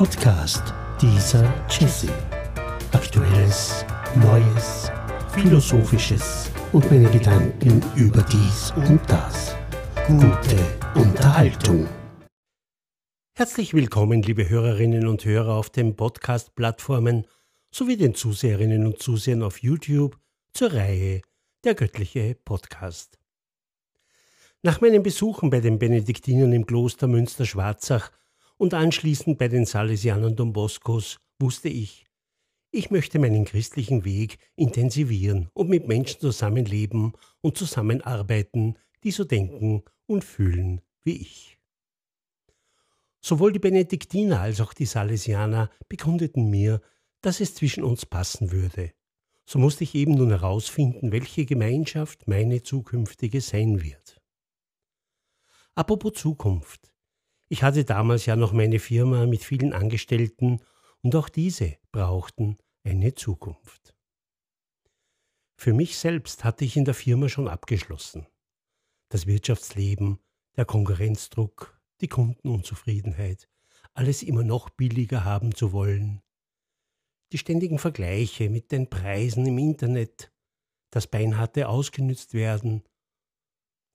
Podcast dieser Jesse. Aktuelles, Neues, Philosophisches und meine Gedanken über dies und das. Gute Unterhaltung. Herzlich willkommen, liebe Hörerinnen und Hörer auf den Podcast-Plattformen sowie den Zuseherinnen und Zusehern auf YouTube zur Reihe Der göttliche Podcast. Nach meinen Besuchen bei den Benediktinern im Kloster Münster-Schwarzach und anschließend bei den Salesianern Don Boscos wusste ich, ich möchte meinen christlichen Weg intensivieren und mit Menschen zusammenleben und zusammenarbeiten, die so denken und fühlen wie ich. Sowohl die Benediktiner als auch die Salesianer bekundeten mir, dass es zwischen uns passen würde. So musste ich eben nun herausfinden, welche Gemeinschaft meine zukünftige sein wird. Apropos Zukunft. Ich hatte damals ja noch meine Firma mit vielen Angestellten und auch diese brauchten eine Zukunft. Für mich selbst hatte ich in der Firma schon abgeschlossen. Das Wirtschaftsleben, der Konkurrenzdruck, die Kundenunzufriedenheit, alles immer noch billiger haben zu wollen, die ständigen Vergleiche mit den Preisen im Internet, das beinharte ausgenützt werden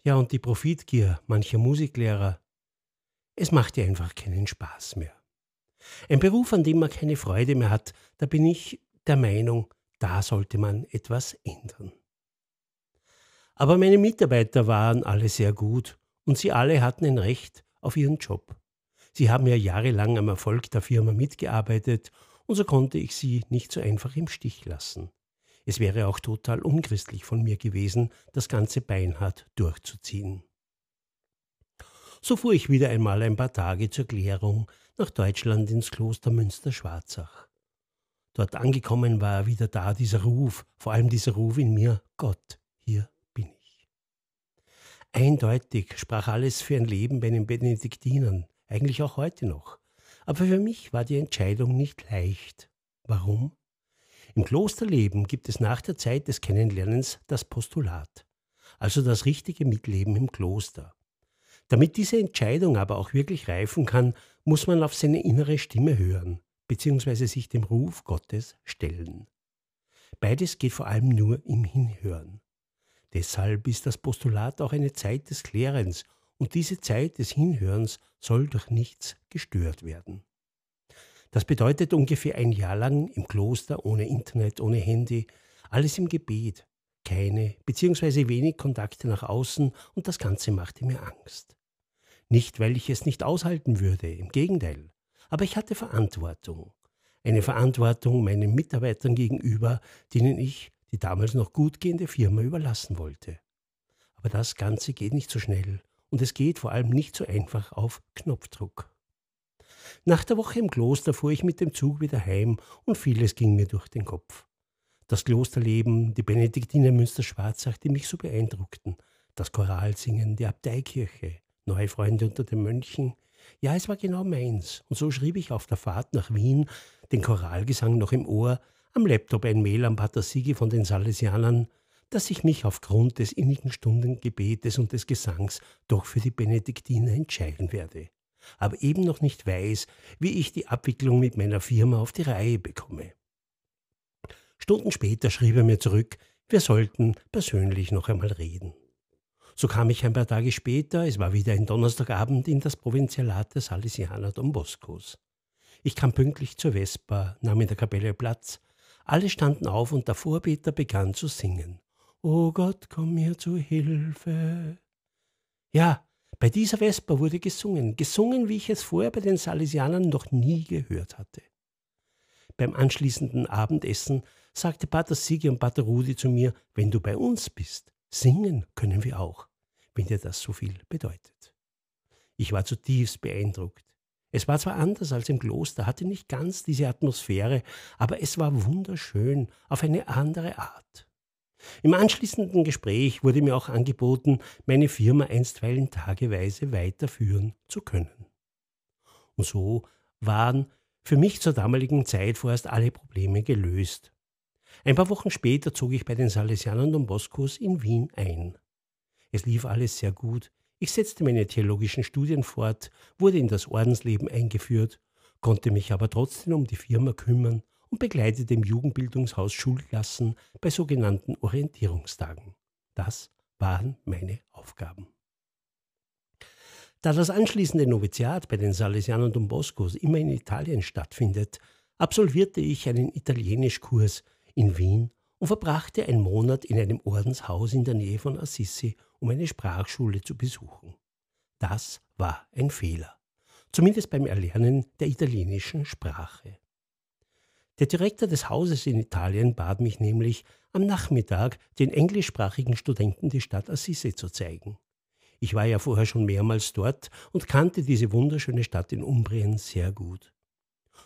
ja, und die Profitgier mancher Musiklehrer. Es macht ja einfach keinen Spaß mehr. Ein Beruf, an dem man keine Freude mehr hat, da bin ich der Meinung, da sollte man etwas ändern. Aber meine Mitarbeiter waren alle sehr gut und sie alle hatten ein Recht auf ihren Job. Sie haben ja jahrelang am Erfolg der Firma mitgearbeitet und so konnte ich sie nicht so einfach im Stich lassen. Es wäre auch total unchristlich von mir gewesen, das ganze beinhart durchzuziehen. So fuhr ich wieder einmal ein paar Tage zur Klärung nach Deutschland ins Kloster Münster-Schwarzach. Dort angekommen war wieder da dieser Ruf, vor allem dieser Ruf in mir, Gott, hier bin ich. Eindeutig sprach alles für ein Leben bei den Benediktinern, eigentlich auch heute noch. Aber für mich war die Entscheidung nicht leicht. Warum? Im Klosterleben gibt es nach der Zeit des Kennenlernens das Postulat, also das richtige Mitleben im Kloster. Damit diese Entscheidung aber auch wirklich reifen kann, muss man auf seine innere Stimme hören, beziehungsweise sich dem Ruf Gottes stellen. Beides geht vor allem nur im Hinhören. Deshalb ist das Postulat auch eine Zeit des Klärens und diese Zeit des Hinhörens soll durch nichts gestört werden. Das bedeutet ungefähr ein Jahr lang im Kloster ohne Internet, ohne Handy, alles im Gebet, keine bzw. wenig Kontakte nach außen und das Ganze machte mir Angst. Nicht, weil ich es nicht aushalten würde, im Gegenteil, aber ich hatte Verantwortung. Eine Verantwortung meinen Mitarbeitern gegenüber, denen ich die damals noch gut gehende Firma überlassen wollte. Aber das Ganze geht nicht so schnell und es geht vor allem nicht so einfach auf Knopfdruck. Nach der Woche im Kloster fuhr ich mit dem Zug wieder heim und vieles ging mir durch den Kopf. Das Klosterleben, die Benediktiner Münster-Schwarzach, die mich so beeindruckten, das Choralsingen, die Abteikirche, neue Freunde unter den Mönchen. Ja, es war genau meins. Und so schrieb ich auf der Fahrt nach Wien, den Choralgesang noch im Ohr, am Laptop ein Mail an Pater Sigi von den Salesianern, dass ich mich aufgrund des innigen Stundengebetes und des Gesangs doch für die Benediktiner entscheiden werde aber eben noch nicht weiß, wie ich die Abwicklung mit meiner Firma auf die Reihe bekomme. Stunden später schrieb er mir zurück, wir sollten persönlich noch einmal reden. So kam ich ein paar Tage später, es war wieder ein Donnerstagabend, in das Provinzialat der Salesianer Don Boscos. Ich kam pünktlich zur Vespa, nahm in der Kapelle Platz. Alle standen auf und der Vorbeter begann zu singen. O Gott, komm mir zu Hilfe. Ja, bei dieser Vesper wurde gesungen, gesungen, wie ich es vorher bei den Salesianern noch nie gehört hatte. Beim anschließenden Abendessen sagte Pater Sigi und Pater Rudi zu mir, wenn du bei uns bist, singen können wir auch, wenn dir das so viel bedeutet. Ich war zutiefst beeindruckt. Es war zwar anders als im Kloster, hatte nicht ganz diese Atmosphäre, aber es war wunderschön auf eine andere Art. Im anschließenden Gespräch wurde mir auch angeboten, meine Firma einstweilen tageweise weiterführen zu können. Und so waren für mich zur damaligen Zeit vorerst alle Probleme gelöst. Ein paar Wochen später zog ich bei den Salesianern Don Boscos in Wien ein. Es lief alles sehr gut. Ich setzte meine theologischen Studien fort, wurde in das Ordensleben eingeführt, konnte mich aber trotzdem um die Firma kümmern und begleitete im Jugendbildungshaus Schulklassen bei sogenannten Orientierungstagen. Das waren meine Aufgaben. Da das anschließende Noviziat bei den Salesianern Don Boscos immer in Italien stattfindet, absolvierte ich einen Italienischkurs in Wien und verbrachte einen Monat in einem Ordenshaus in der Nähe von Assisi, um eine Sprachschule zu besuchen. Das war ein Fehler, zumindest beim Erlernen der italienischen Sprache. Der Direktor des Hauses in Italien bat mich nämlich, am Nachmittag den englischsprachigen Studenten die Stadt Assisi zu zeigen. Ich war ja vorher schon mehrmals dort und kannte diese wunderschöne Stadt in Umbrien sehr gut.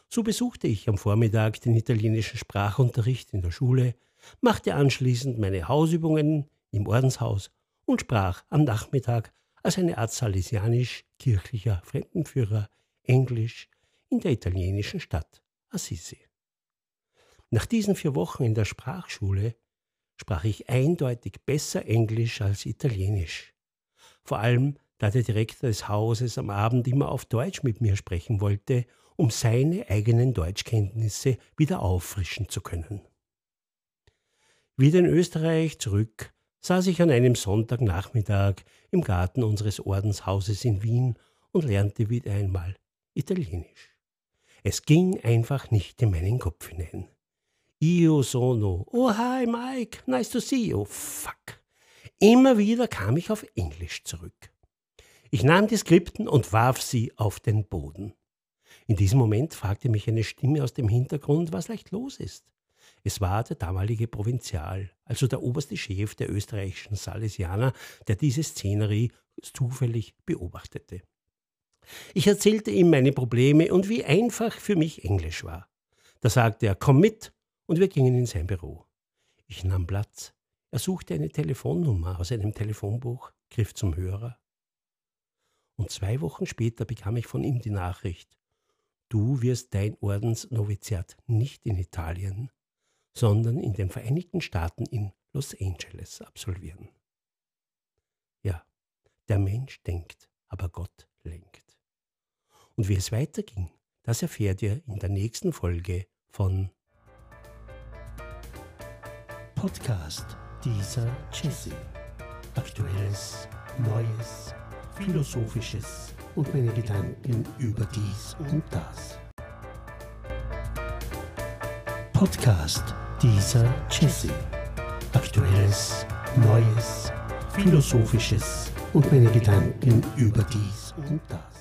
So besuchte ich am Vormittag den italienischen Sprachunterricht in der Schule, machte anschließend meine Hausübungen im Ordenshaus und sprach am Nachmittag als eine Art salesianisch-kirchlicher Fremdenführer Englisch in der italienischen Stadt Assisi. Nach diesen vier Wochen in der Sprachschule sprach ich eindeutig besser Englisch als Italienisch. Vor allem, da der Direktor des Hauses am Abend immer auf Deutsch mit mir sprechen wollte, um seine eigenen Deutschkenntnisse wieder auffrischen zu können. Wieder in Österreich zurück saß ich an einem Sonntagnachmittag im Garten unseres Ordenshauses in Wien und lernte wieder einmal Italienisch. Es ging einfach nicht in meinen Kopf hinein. Io sono. Oh, hi, Mike. Nice to see you. Fuck. Immer wieder kam ich auf Englisch zurück. Ich nahm die Skripten und warf sie auf den Boden. In diesem Moment fragte mich eine Stimme aus dem Hintergrund, was leicht los ist. Es war der damalige Provinzial, also der oberste Chef der österreichischen Salesianer, der diese Szenerie zufällig beobachtete. Ich erzählte ihm meine Probleme und wie einfach für mich Englisch war. Da sagte er, komm mit, und wir gingen in sein Büro. Ich nahm Platz. Er suchte eine Telefonnummer aus einem Telefonbuch, griff zum Hörer. Und zwei Wochen später bekam ich von ihm die Nachricht, du wirst dein Ordensnoviziat nicht in Italien, sondern in den Vereinigten Staaten in Los Angeles absolvieren. Ja, der Mensch denkt, aber Gott lenkt. Und wie es weiterging, das erfährt ihr in der nächsten Folge von Podcast dieser Jesse. Aktuelles, Neues, Philosophisches und meine Gedanken über dies und das. Podcast dieser Jesse. Aktuelles, Neues, Philosophisches und meine Gedanken über dies und das.